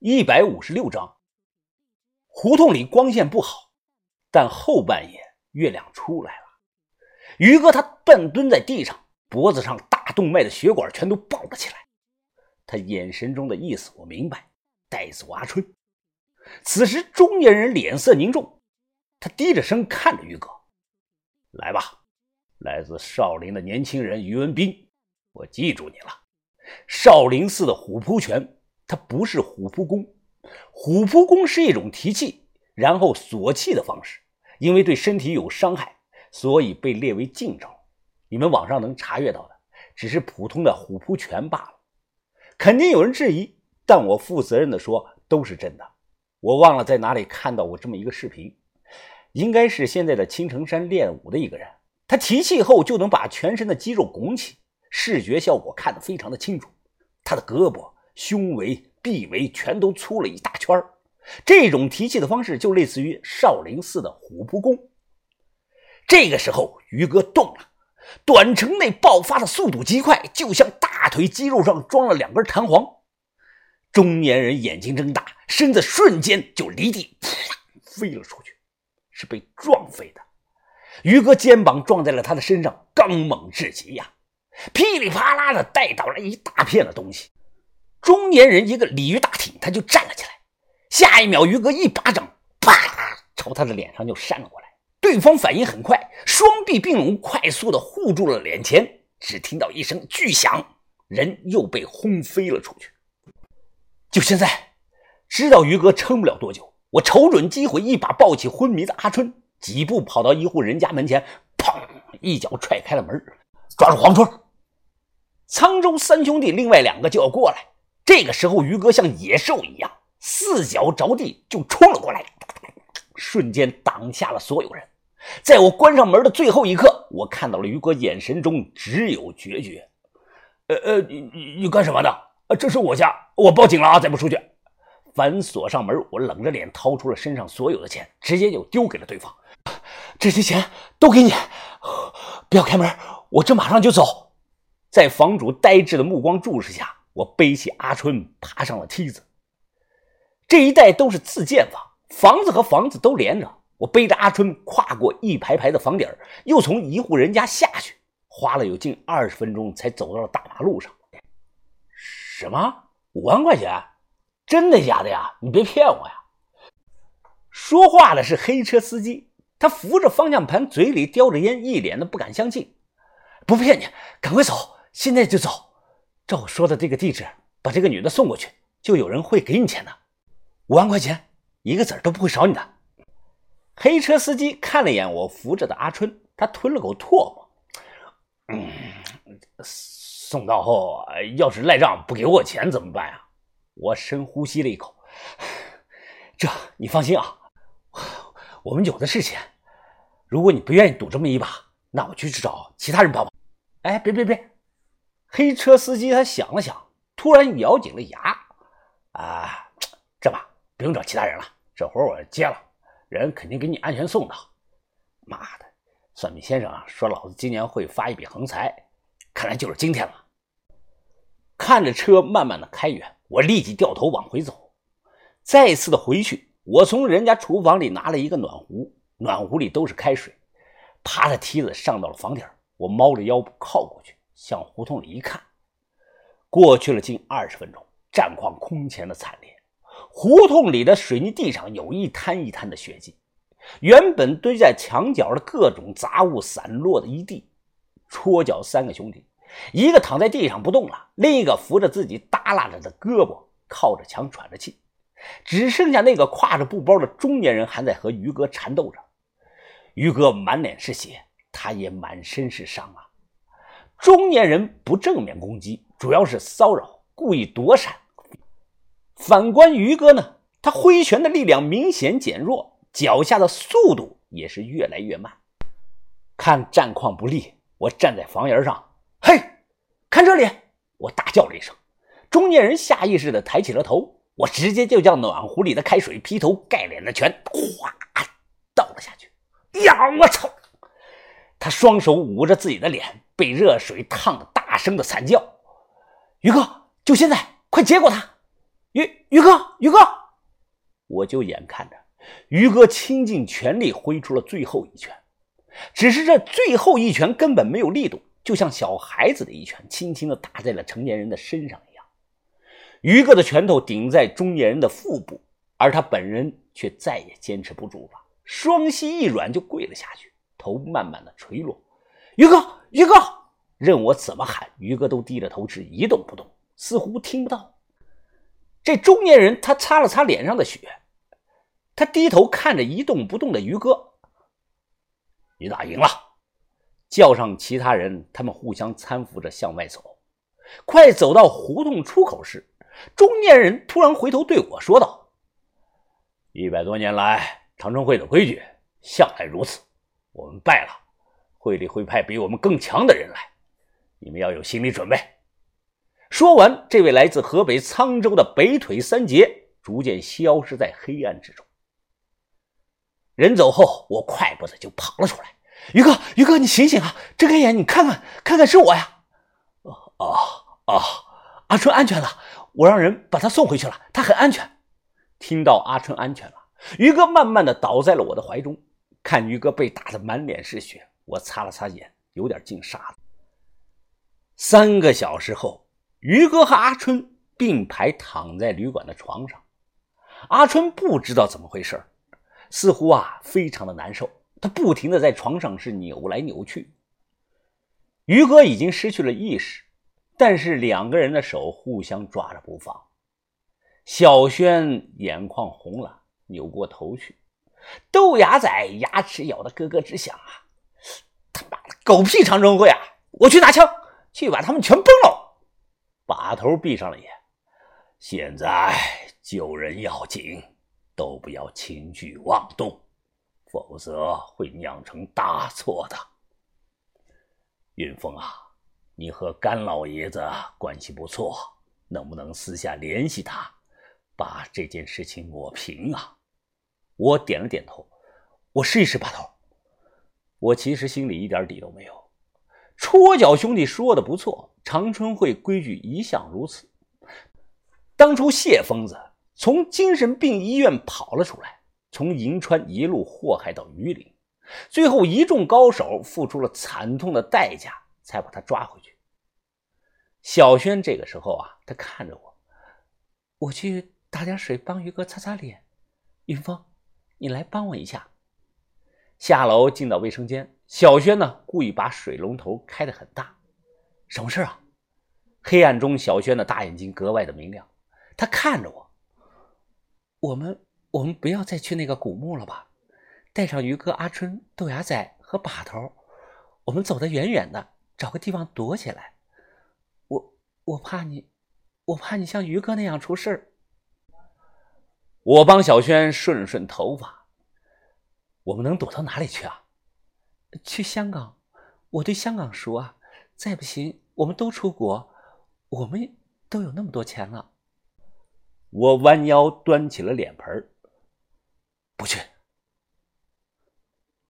一百五十六章。胡同里光线不好，但后半夜月亮出来了。于哥他半蹲在地上，脖子上大动脉的血管全都爆了起来。他眼神中的意思我明白，带走阿春。此时中年人脸色凝重，他低着声看着于哥：“来吧，来自少林的年轻人于文斌，我记住你了。少林寺的虎扑拳。”它不是虎扑功，虎扑功是一种提气然后锁气的方式，因为对身体有伤害，所以被列为禁招。你们网上能查阅到的，只是普通的虎扑拳罢了。肯定有人质疑，但我负责任的说，都是真的。我忘了在哪里看到过这么一个视频，应该是现在的青城山练武的一个人，他提气后就能把全身的肌肉拱起，视觉效果看得非常的清楚。他的胳膊。胸围、臂围全都粗了一大圈这种提气的方式就类似于少林寺的虎扑功。这个时候，于哥动了，短程内爆发的速度极快，就像大腿肌肉上装了两根弹簧。中年人眼睛睁大，身子瞬间就离地啪飞了出去，是被撞飞的。于哥肩膀撞在了他的身上，刚猛至极呀，噼里啪啦的带倒了一大片的东西。中年人一个鲤鱼打挺，他就站了起来。下一秒，于哥一巴掌，啪，朝他的脸上就扇了过来。对方反应很快，双臂并拢，快速的护住了脸前。只听到一声巨响，人又被轰飞了出去。就现在，知道于哥撑不了多久，我瞅准机会，一把抱起昏迷的阿春，几步跑到一户人家门前，砰，一脚踹开了门，抓住黄春。沧州三兄弟另外两个就要过来。这个时候，于哥像野兽一样，四脚着地就冲了过来，瞬间挡下了所有人。在我关上门的最后一刻，我看到了于哥眼神中只有决绝。呃呃，你你干什么呢？这是我家，我报警了啊！再不出去，反锁上门。我冷着脸掏出了身上所有的钱，直接就丢给了对方。这些钱都给你，不要开门，我这马上就走。在房主呆滞的目光注视下。我背起阿春，爬上了梯子。这一带都是自建房，房子和房子都连着。我背着阿春跨过一排排的房顶，又从一户人家下去，花了有近二十分钟才走到了大马路上。什么？五万块钱？真的假的呀？你别骗我呀！说话的是黑车司机，他扶着方向盘，嘴里叼着烟，一脸的不敢相信。不骗你，赶快走，现在就走。照我说的这个地址，把这个女的送过去，就有人会给你钱的，五万块钱，一个子儿都不会少你的。黑车司机看了一眼我扶着的阿春，他吞了口唾沫，嗯，送到后要是赖账不给我钱怎么办呀？我深呼吸了一口，这你放心啊，我们有的是钱。如果你不愿意赌这么一把，那我去找其他人帮忙。哎，别别别！黑车司机他想了想，突然咬紧了牙：“啊，这吧，不用找其他人了，这活我接了，人肯定给你安全送到。”妈的，算命先生啊说老子今年会发一笔横财，看来就是今天了。看着车慢慢的开远，我立即掉头往回走。再次的回去，我从人家厨房里拿了一个暖壶，暖壶里都是开水，爬着梯子上到了房顶，我猫着腰靠过去。向胡同里一看，过去了近二十分钟，战况空前的惨烈。胡同里的水泥地上有一滩一滩的血迹，原本堆在墙角的各种杂物散落的一地。戳脚三个兄弟，一个躺在地上不动了，另一个扶着自己耷拉着的胳膊，靠着墙喘着气。只剩下那个挎着布包的中年人还在和于哥缠斗着。于哥满脸是血，他也满身是伤啊。中年人不正面攻击，主要是骚扰，故意躲闪。反观于哥呢，他挥拳的力量明显减弱，脚下的速度也是越来越慢。看战况不利，我站在房檐上，嘿，看这里！我大叫了一声。中年人下意识地抬起了头，我直接就将暖壶里的开水劈头盖脸的拳哗倒了下去。呀，我操！他双手捂着自己的脸。被热水烫的，大声的惨叫。于哥，就现在，快结果他！于于哥，于哥！我就眼看着于哥倾尽全力挥出了最后一拳，只是这最后一拳根本没有力度，就像小孩子的一拳，轻轻的打在了成年人的身上一样。于哥的拳头顶在中年人的腹部，而他本人却再也坚持不住了，双膝一软就跪了下去，头慢慢的垂落。于哥，于哥！任我怎么喊，于哥都低着头，是一动不动，似乎听不到。这中年人他擦了擦脸上的血，他低头看着一动不动的于哥。你打赢了，叫上其他人，他们互相搀扶着向外走。快走到胡同出口时，中年人突然回头对我说道：“一百多年来，长春会的规矩向来如此，我们败了，会里会派比我们更强的人来。”你们要有心理准备。说完，这位来自河北沧州的北腿三杰逐渐消失在黑暗之中。人走后，我快步的就跑了出来。于哥，于哥，你醒醒啊！睁开眼，你看看，看看是我呀！哦哦！阿春安全了，我让人把他送回去了，他很安全。听到阿春安全了，于哥慢慢的倒在了我的怀中。看于哥被打得满脸是血，我擦了擦眼，有点进沙子。三个小时后，于哥和阿春并排躺在旅馆的床上。阿春不知道怎么回事似乎啊非常的难受，他不停的在床上是扭来扭去。于哥已经失去了意识，但是两个人的手互相抓着不放。小轩眼眶红了，扭过头去。豆芽仔牙齿咬得咯咯直响啊！他妈的狗屁长征会啊！我去拿枪。去把他们全崩了！把头闭上了眼。现在救人要紧，都不要轻举妄动，否则会酿成大错的。云峰啊，你和甘老爷子关系不错，能不能私下联系他，把这件事情抹平啊？我点了点头，我试一试。把头，我其实心里一点底都没有。戳脚兄弟说的不错，长春会规矩一向如此。当初谢疯子从精神病医院跑了出来，从银川一路祸害到榆林，最后一众高手付出了惨痛的代价，才把他抓回去。小轩这个时候啊，他看着我，我去打点水帮于哥擦擦脸。云峰，你来帮我一下。下楼进到卫生间。小轩呢，故意把水龙头开得很大。什么事啊？黑暗中，小轩的大眼睛格外的明亮。他看着我。我们，我们不要再去那个古墓了吧？带上于哥、阿春、豆芽仔和把头，我们走得远远的，找个地方躲起来。我，我怕你，我怕你像于哥那样出事我帮小轩顺顺头发。我们能躲到哪里去啊？去香港，我对香港熟啊。再不行，我们都出国，我们都有那么多钱了。我弯腰端起了脸盆不去。